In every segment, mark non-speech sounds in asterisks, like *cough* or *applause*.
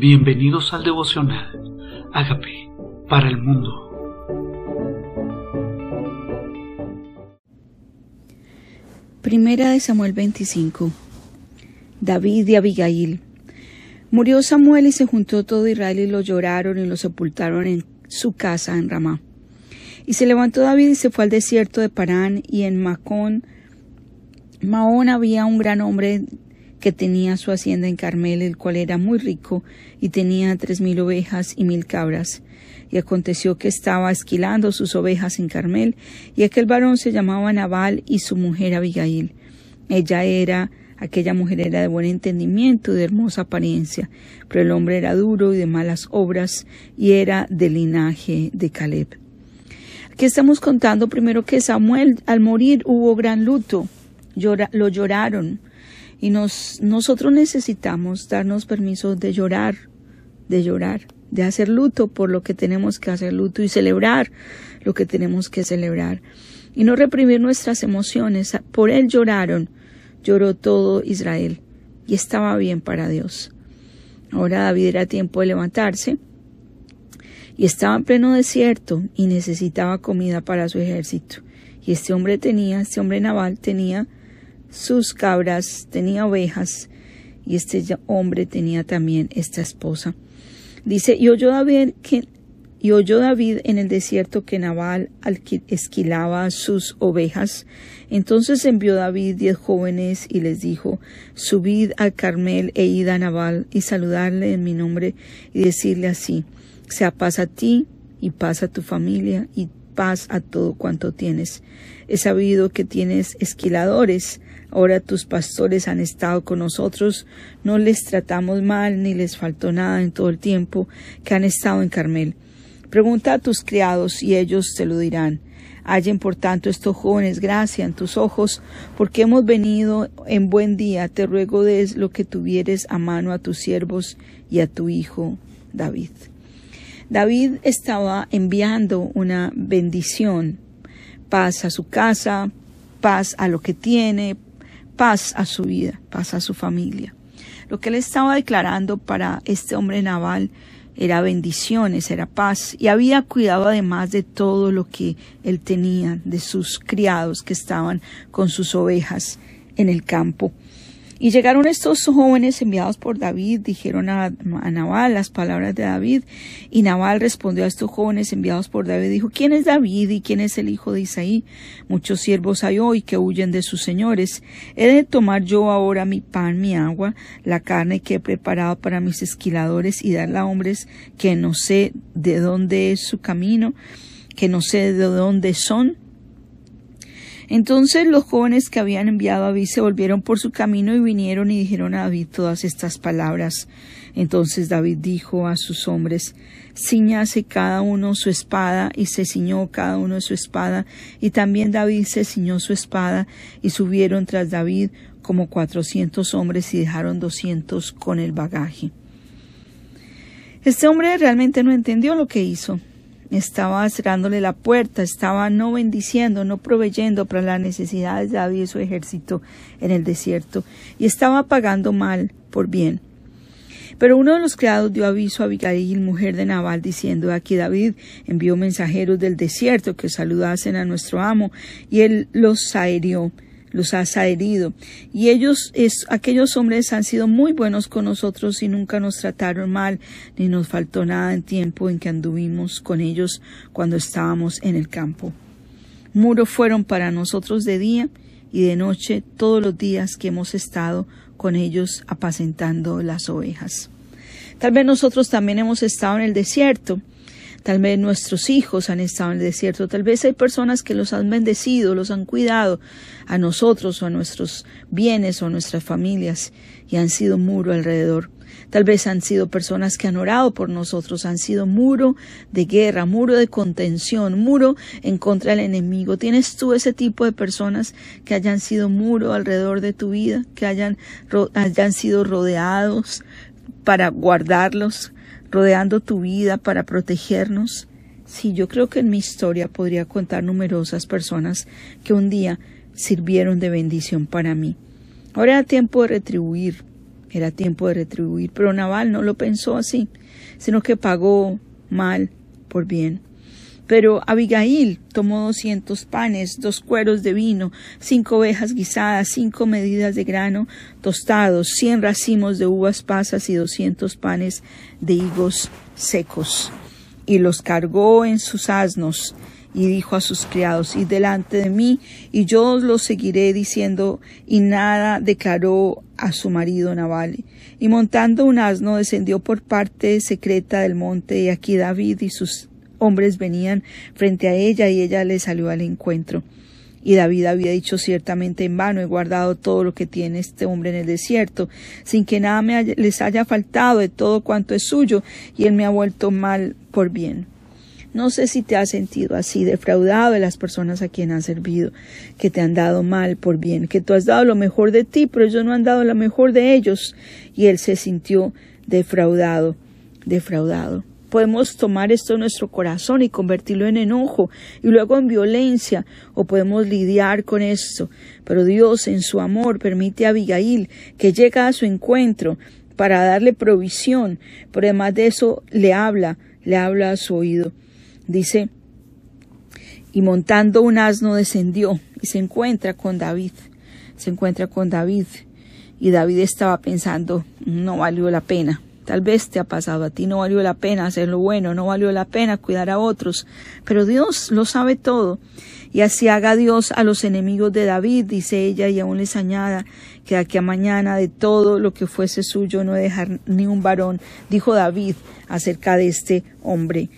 Bienvenidos al devocional. Hágame para el mundo. Primera de Samuel 25. David y Abigail. Murió Samuel y se juntó todo Israel y lo lloraron y lo sepultaron en su casa en Ramá. Y se levantó David y se fue al desierto de Parán y en Macón, Maón había un gran hombre que tenía su hacienda en Carmel, el cual era muy rico, y tenía tres mil ovejas y mil cabras. Y aconteció que estaba esquilando sus ovejas en Carmel, y aquel varón se llamaba Nabal y su mujer Abigail. Ella era, aquella mujer era de buen entendimiento y de hermosa apariencia, pero el hombre era duro y de malas obras, y era del linaje de Caleb. Aquí estamos contando primero que Samuel al morir hubo gran luto, lo lloraron, y nos, nosotros necesitamos darnos permiso de llorar, de llorar, de hacer luto por lo que tenemos que hacer luto y celebrar lo que tenemos que celebrar. Y no reprimir nuestras emociones. Por él lloraron, lloró todo Israel. Y estaba bien para Dios. Ahora David era tiempo de levantarse. Y estaba en pleno desierto y necesitaba comida para su ejército. Y este hombre tenía, este hombre naval tenía sus cabras, tenía ovejas, y este hombre tenía también esta esposa. Dice, y oyó David que y oyó David en el desierto que Nabal esquilaba sus ovejas. Entonces envió David diez jóvenes y les dijo, Subid al Carmel e id a Nabal y saludarle en mi nombre y decirle así, sea paz a ti y paz a tu familia y paz a todo cuanto tienes. He sabido que tienes esquiladores Ahora tus pastores han estado con nosotros, no les tratamos mal ni les faltó nada en todo el tiempo que han estado en Carmel. Pregunta a tus criados y ellos te lo dirán. Hallen por tanto estos jóvenes gracia en tus ojos, porque hemos venido en buen día. Te ruego des lo que tuvieres a mano a tus siervos y a tu hijo David. David estaba enviando una bendición, paz a su casa, paz a lo que tiene, paz a su vida, paz a su familia. Lo que él estaba declarando para este hombre naval era bendiciones, era paz, y había cuidado además de todo lo que él tenía, de sus criados que estaban con sus ovejas en el campo. Y llegaron estos jóvenes enviados por David, dijeron a, Nabal las palabras de David, y Nabal respondió a estos jóvenes enviados por David, dijo, ¿quién es David y quién es el hijo de Isaí? Muchos siervos hay hoy que huyen de sus señores. ¿He de tomar yo ahora mi pan, mi agua, la carne que he preparado para mis esquiladores y darla a hombres que no sé de dónde es su camino, que no sé de dónde son? Entonces los jóvenes que habían enviado a David se volvieron por su camino y vinieron y dijeron a David todas estas palabras. Entonces David dijo a sus hombres, ciñase cada uno su espada, y se ciñó cada uno su espada, y también David se ciñó su espada, y subieron tras David como cuatrocientos hombres y dejaron doscientos con el bagaje. Este hombre realmente no entendió lo que hizo estaba cerrándole la puerta, estaba no bendiciendo, no proveyendo para las necesidades de David y su ejército en el desierto, y estaba pagando mal por bien. Pero uno de los criados dio aviso a Abigail, mujer de Nabal, diciendo aquí David envió mensajeros del desierto que saludasen a nuestro amo, y él los aerió los has herido. Y ellos, es, aquellos hombres han sido muy buenos con nosotros y nunca nos trataron mal, ni nos faltó nada en tiempo en que anduvimos con ellos cuando estábamos en el campo. Muro fueron para nosotros de día y de noche todos los días que hemos estado con ellos apacentando las ovejas. Tal vez nosotros también hemos estado en el desierto, Tal vez nuestros hijos han estado en el desierto, tal vez hay personas que los han bendecido, los han cuidado a nosotros o a nuestros bienes o a nuestras familias y han sido muro alrededor. Tal vez han sido personas que han orado por nosotros, han sido muro de guerra, muro de contención, muro en contra del enemigo. ¿Tienes tú ese tipo de personas que hayan sido muro alrededor de tu vida, que hayan, hayan sido rodeados para guardarlos, rodeando tu vida para protegernos? Sí, yo creo que en mi historia podría contar numerosas personas que un día sirvieron de bendición para mí. Ahora era tiempo de retribuir Era tiempo de retribuir, pero Naval no lo pensó así, sino que pagó mal por bien. Pero Abigail tomó doscientos panes, dos cueros de vino, cinco ovejas guisadas, cinco medidas de grano tostados, cien racimos de uvas pasas y doscientos panes de higos secos. Y los cargó en sus asnos y dijo a sus criados, y delante de mí, y yo los seguiré diciendo, y nada declaró a su marido Nabal. Y montando un asno descendió por parte secreta del monte, y aquí David y sus hombres venían frente a ella y ella le salió al encuentro. Y David había dicho ciertamente en vano, he guardado todo lo que tiene este hombre en el desierto, sin que nada me les haya faltado de todo cuanto es suyo, y él me ha vuelto mal por bien. No sé si te has sentido así, defraudado de las personas a quien has servido, que te han dado mal por bien, que tú has dado lo mejor de ti, pero ellos no han dado lo mejor de ellos, y él se sintió defraudado, defraudado. Podemos tomar esto en nuestro corazón y convertirlo en enojo y luego en violencia, o podemos lidiar con esto. Pero Dios, en su amor, permite a Abigail que llega a su encuentro para darle provisión, pero además de eso le habla, le habla a su oído. Dice, y montando un asno descendió y se encuentra con David, se encuentra con David, y David estaba pensando, no valió la pena, Tal vez te ha pasado a ti, no valió la pena hacer lo bueno, no valió la pena cuidar a otros, pero Dios lo sabe todo. Y así haga Dios a los enemigos de David, dice ella, y aún les añada que aquí a mañana de todo lo que fuese suyo no dejar ni un varón, dijo David acerca de este hombre.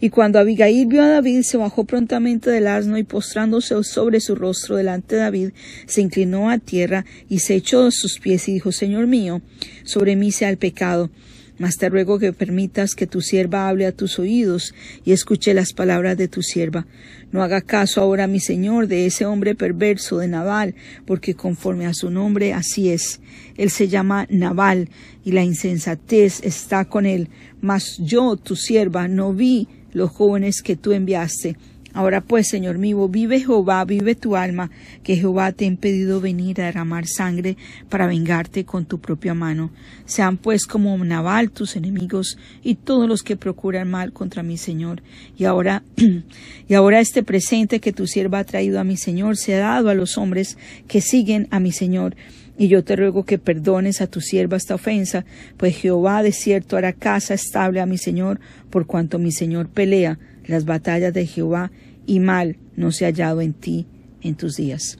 Y cuando Abigail vio a David, se bajó prontamente del asno y postrándose sobre su rostro delante de David, se inclinó a tierra y se echó a sus pies y dijo, Señor mío, sobre mí sea el pecado. Mas te ruego que permitas que tu sierva hable a tus oídos y escuche las palabras de tu sierva. No haga caso ahora, mi señor, de ese hombre perverso de Nabal, porque conforme a su nombre así es. Él se llama Nabal, y la insensatez está con él. Mas yo, tu sierva, no vi los jóvenes que tú enviaste. Ahora pues, Señor mío, vive Jehová, vive tu alma, que Jehová te ha impedido venir a derramar sangre para vengarte con tu propia mano. Sean pues como Naval tus enemigos y todos los que procuran mal contra mi Señor. Y ahora, *clears throat* y ahora este presente que tu sierva ha traído a mi Señor se ha dado a los hombres que siguen a mi Señor. Y yo te ruego que perdones a tu sierva esta ofensa, pues Jehová de cierto hará casa estable a mi Señor, por cuanto mi Señor pelea las batallas de Jehová y mal no se ha hallado en ti en tus días.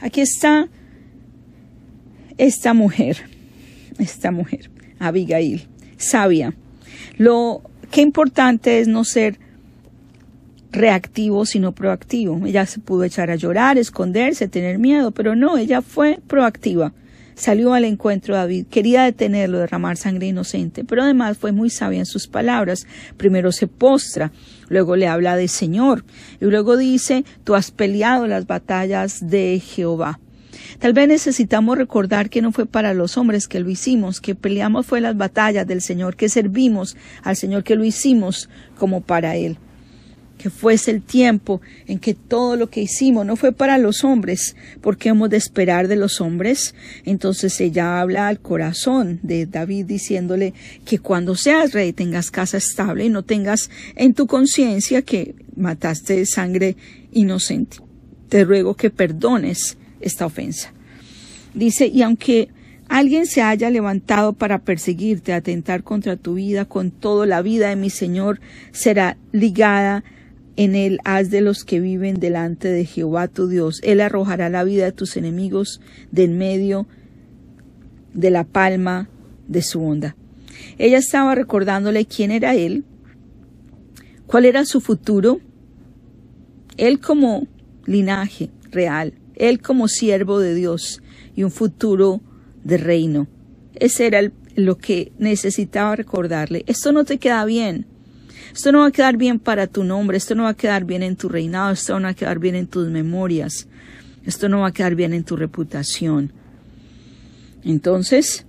Aquí está esta mujer, esta mujer, Abigail, sabia. Lo que importante es no ser reactivo, sino proactivo. Ella se pudo echar a llorar, esconderse, tener miedo, pero no, ella fue proactiva. Salió al encuentro David, quería detenerlo, derramar sangre inocente, pero además fue muy sabia en sus palabras. Primero se postra, luego le habla de Señor, y luego dice, tú has peleado las batallas de Jehová. Tal vez necesitamos recordar que no fue para los hombres que lo hicimos, que peleamos fue las batallas del Señor, que servimos al Señor, que lo hicimos como para Él que fuese el tiempo en que todo lo que hicimos no fue para los hombres, porque hemos de esperar de los hombres. Entonces ella habla al corazón de David diciéndole que cuando seas rey tengas casa estable y no tengas en tu conciencia que mataste sangre inocente. Te ruego que perdones esta ofensa. Dice, y aunque alguien se haya levantado para perseguirte, atentar contra tu vida, con toda la vida de mi Señor será ligada en él haz de los que viven delante de Jehová tu Dios. Él arrojará la vida de tus enemigos de en medio de la palma de su onda. Ella estaba recordándole quién era él, cuál era su futuro, él como linaje real, él como siervo de Dios y un futuro de reino. Ese era lo que necesitaba recordarle. Esto no te queda bien. Esto no va a quedar bien para tu nombre, esto no va a quedar bien en tu reinado, esto no va a quedar bien en tus memorias, esto no va a quedar bien en tu reputación. Entonces,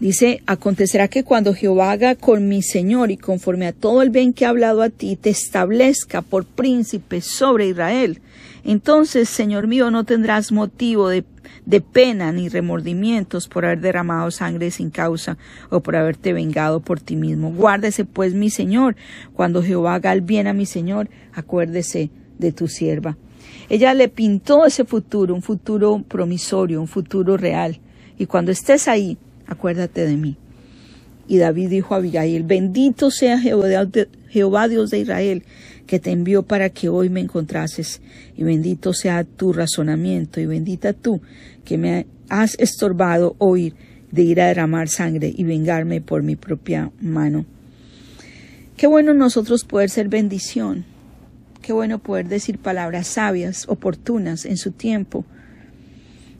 Dice, acontecerá que cuando Jehová haga con mi Señor y conforme a todo el bien que ha hablado a ti, te establezca por príncipe sobre Israel. Entonces, Señor mío, no tendrás motivo de, de pena ni remordimientos por haber derramado sangre sin causa o por haberte vengado por ti mismo. Guárdese pues mi Señor, cuando Jehová haga el bien a mi Señor, acuérdese de tu sierva. Ella le pintó ese futuro, un futuro promisorio, un futuro real. Y cuando estés ahí, acuérdate de mí. Y David dijo a Abigail, bendito sea Jehová Dios de Israel, que te envió para que hoy me encontrases, y bendito sea tu razonamiento, y bendita tú, que me has estorbado oír de ir a derramar sangre y vengarme por mi propia mano. Qué bueno nosotros poder ser bendición, qué bueno poder decir palabras sabias, oportunas en su tiempo,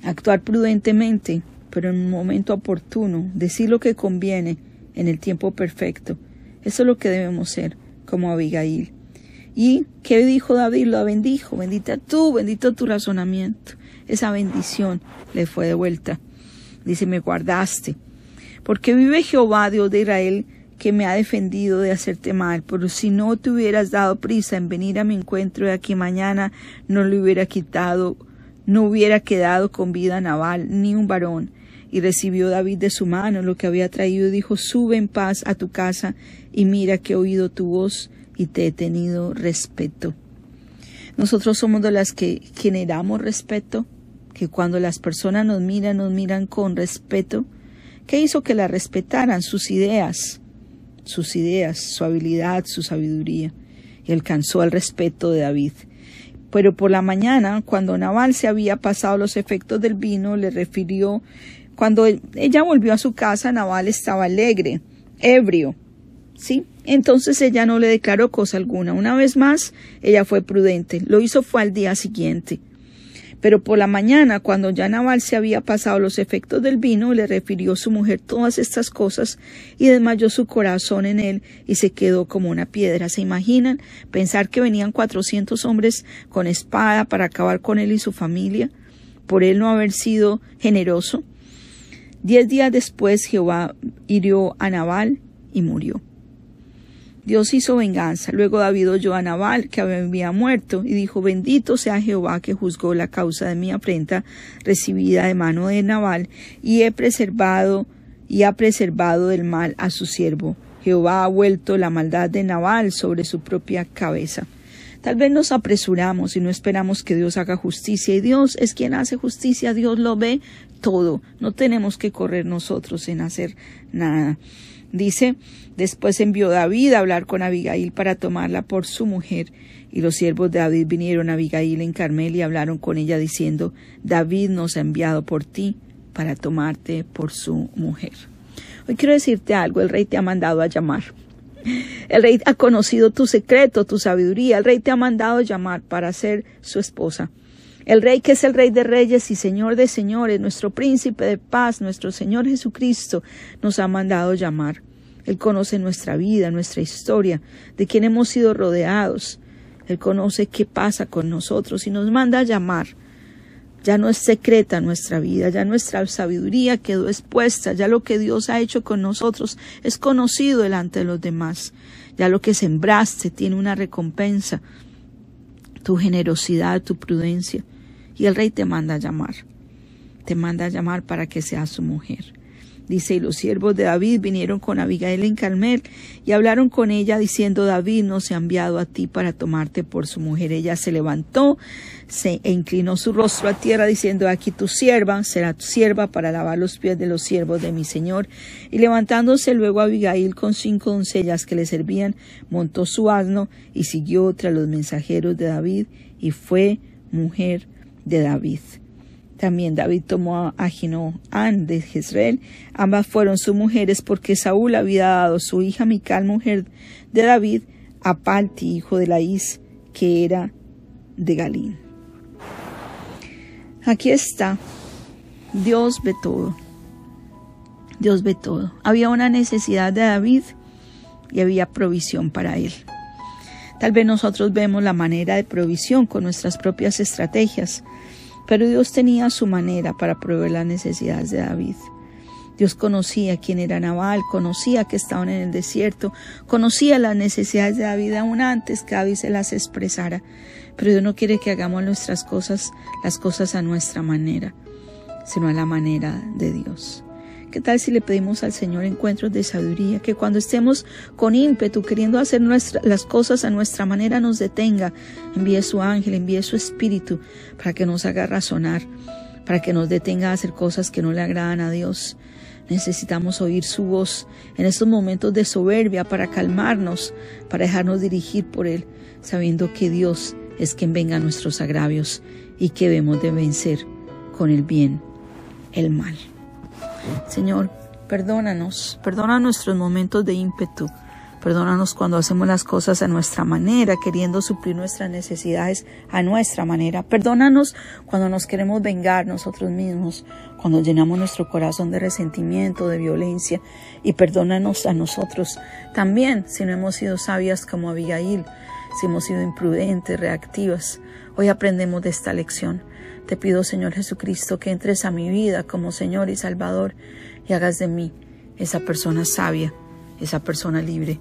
actuar prudentemente, pero en un momento oportuno, decir lo que conviene en el tiempo perfecto. Eso es lo que debemos ser como Abigail. ¿Y qué dijo David? Lo bendijo. Bendita tú, bendito tu razonamiento. Esa bendición le fue de vuelta. Dice, me guardaste. Porque vive Jehová, Dios de Israel, que me ha defendido de hacerte mal, pero si no te hubieras dado prisa en venir a mi encuentro de aquí mañana, no le hubiera quitado, no hubiera quedado con vida Naval, ni un varón, y recibió David de su mano lo que había traído y dijo, sube en paz a tu casa y mira que he oído tu voz y te he tenido respeto. Nosotros somos de las que generamos respeto, que cuando las personas nos miran, nos miran con respeto. ¿Qué hizo que la respetaran? Sus ideas, sus ideas, su habilidad, su sabiduría. Y alcanzó el respeto de David. Pero por la mañana, cuando Naval se había pasado los efectos del vino, le refirió cuando ella volvió a su casa, Naval estaba alegre, ebrio, ¿sí? Entonces ella no le declaró cosa alguna. Una vez más, ella fue prudente. Lo hizo fue al día siguiente. Pero por la mañana, cuando ya Naval se había pasado los efectos del vino, le refirió su mujer todas estas cosas y desmayó su corazón en él y se quedó como una piedra. ¿Se imaginan pensar que venían cuatrocientos hombres con espada para acabar con él y su familia? Por él no haber sido generoso. Diez días después Jehová hirió a Nabal y murió. Dios hizo venganza. Luego David oyó a Nabal que había muerto y dijo, bendito sea Jehová que juzgó la causa de mi afrenta recibida de mano de Nabal y he preservado y ha preservado del mal a su siervo. Jehová ha vuelto la maldad de Nabal sobre su propia cabeza. Tal vez nos apresuramos y no esperamos que Dios haga justicia y Dios es quien hace justicia, Dios lo ve todo, no tenemos que correr nosotros en hacer nada. Dice, después envió David a hablar con Abigail para tomarla por su mujer, y los siervos de David vinieron a Abigail en Carmel y hablaron con ella diciendo, David nos ha enviado por ti para tomarte por su mujer. Hoy quiero decirte algo, el rey te ha mandado a llamar. El rey ha conocido tu secreto, tu sabiduría. El rey te ha mandado llamar para ser su esposa. El Rey que es el Rey de Reyes y Señor de Señores, nuestro Príncipe de paz, nuestro Señor Jesucristo, nos ha mandado llamar. Él conoce nuestra vida, nuestra historia, de quién hemos sido rodeados. Él conoce qué pasa con nosotros y nos manda a llamar. Ya no es secreta nuestra vida, ya nuestra sabiduría quedó expuesta, ya lo que Dios ha hecho con nosotros es conocido delante de los demás. Ya lo que sembraste tiene una recompensa, tu generosidad, tu prudencia y el rey te manda a llamar. Te manda a llamar para que seas su mujer. Dice, y los siervos de David vinieron con Abigail en Carmel y hablaron con ella diciendo, David no se ha enviado a ti para tomarte por su mujer. Ella se levantó se, e inclinó su rostro a tierra diciendo, aquí tu sierva será tu sierva para lavar los pies de los siervos de mi señor. Y levantándose luego Abigail con cinco doncellas que le servían, montó su asno y siguió tras los mensajeros de David y fue mujer de David. También David tomó a Ahinoam de Jezreel. Ambas fueron sus mujeres porque Saúl había dado su hija Mical, mujer de David, a Palti, hijo de Laís, que era de Galín. Aquí está. Dios ve todo. Dios ve todo. Había una necesidad de David y había provisión para él. Tal vez nosotros vemos la manera de provisión con nuestras propias estrategias, pero Dios tenía su manera para proveer las necesidades de David. Dios conocía quién era Nabal, conocía que estaban en el desierto, conocía las necesidades de David aún antes que David se las expresara. Pero Dios no quiere que hagamos nuestras cosas, las cosas a nuestra manera, sino a la manera de Dios. ¿Qué tal si le pedimos al Señor encuentros de sabiduría? Que cuando estemos con ímpetu queriendo hacer las cosas a nuestra manera nos detenga. Envíe su ángel, envíe su espíritu para que nos haga razonar, para que nos detenga a hacer cosas que no le agradan a Dios. Necesitamos oír su voz en estos momentos de soberbia para calmarnos, para dejarnos dirigir por Él, sabiendo que Dios es quien venga a nuestros agravios y que debemos de vencer con el bien el mal. Señor, perdónanos, perdona nuestros momentos de ímpetu, perdónanos cuando hacemos las cosas a nuestra manera, queriendo suplir nuestras necesidades a nuestra manera. Perdónanos cuando nos queremos vengar nosotros mismos, cuando llenamos nuestro corazón de resentimiento, de violencia, y perdónanos a nosotros también si no hemos sido sabias como Abigail, si hemos sido imprudentes, reactivas. Hoy aprendemos de esta lección. Te pido, Señor Jesucristo, que entres a mi vida como Señor y Salvador y hagas de mí esa persona sabia, esa persona libre.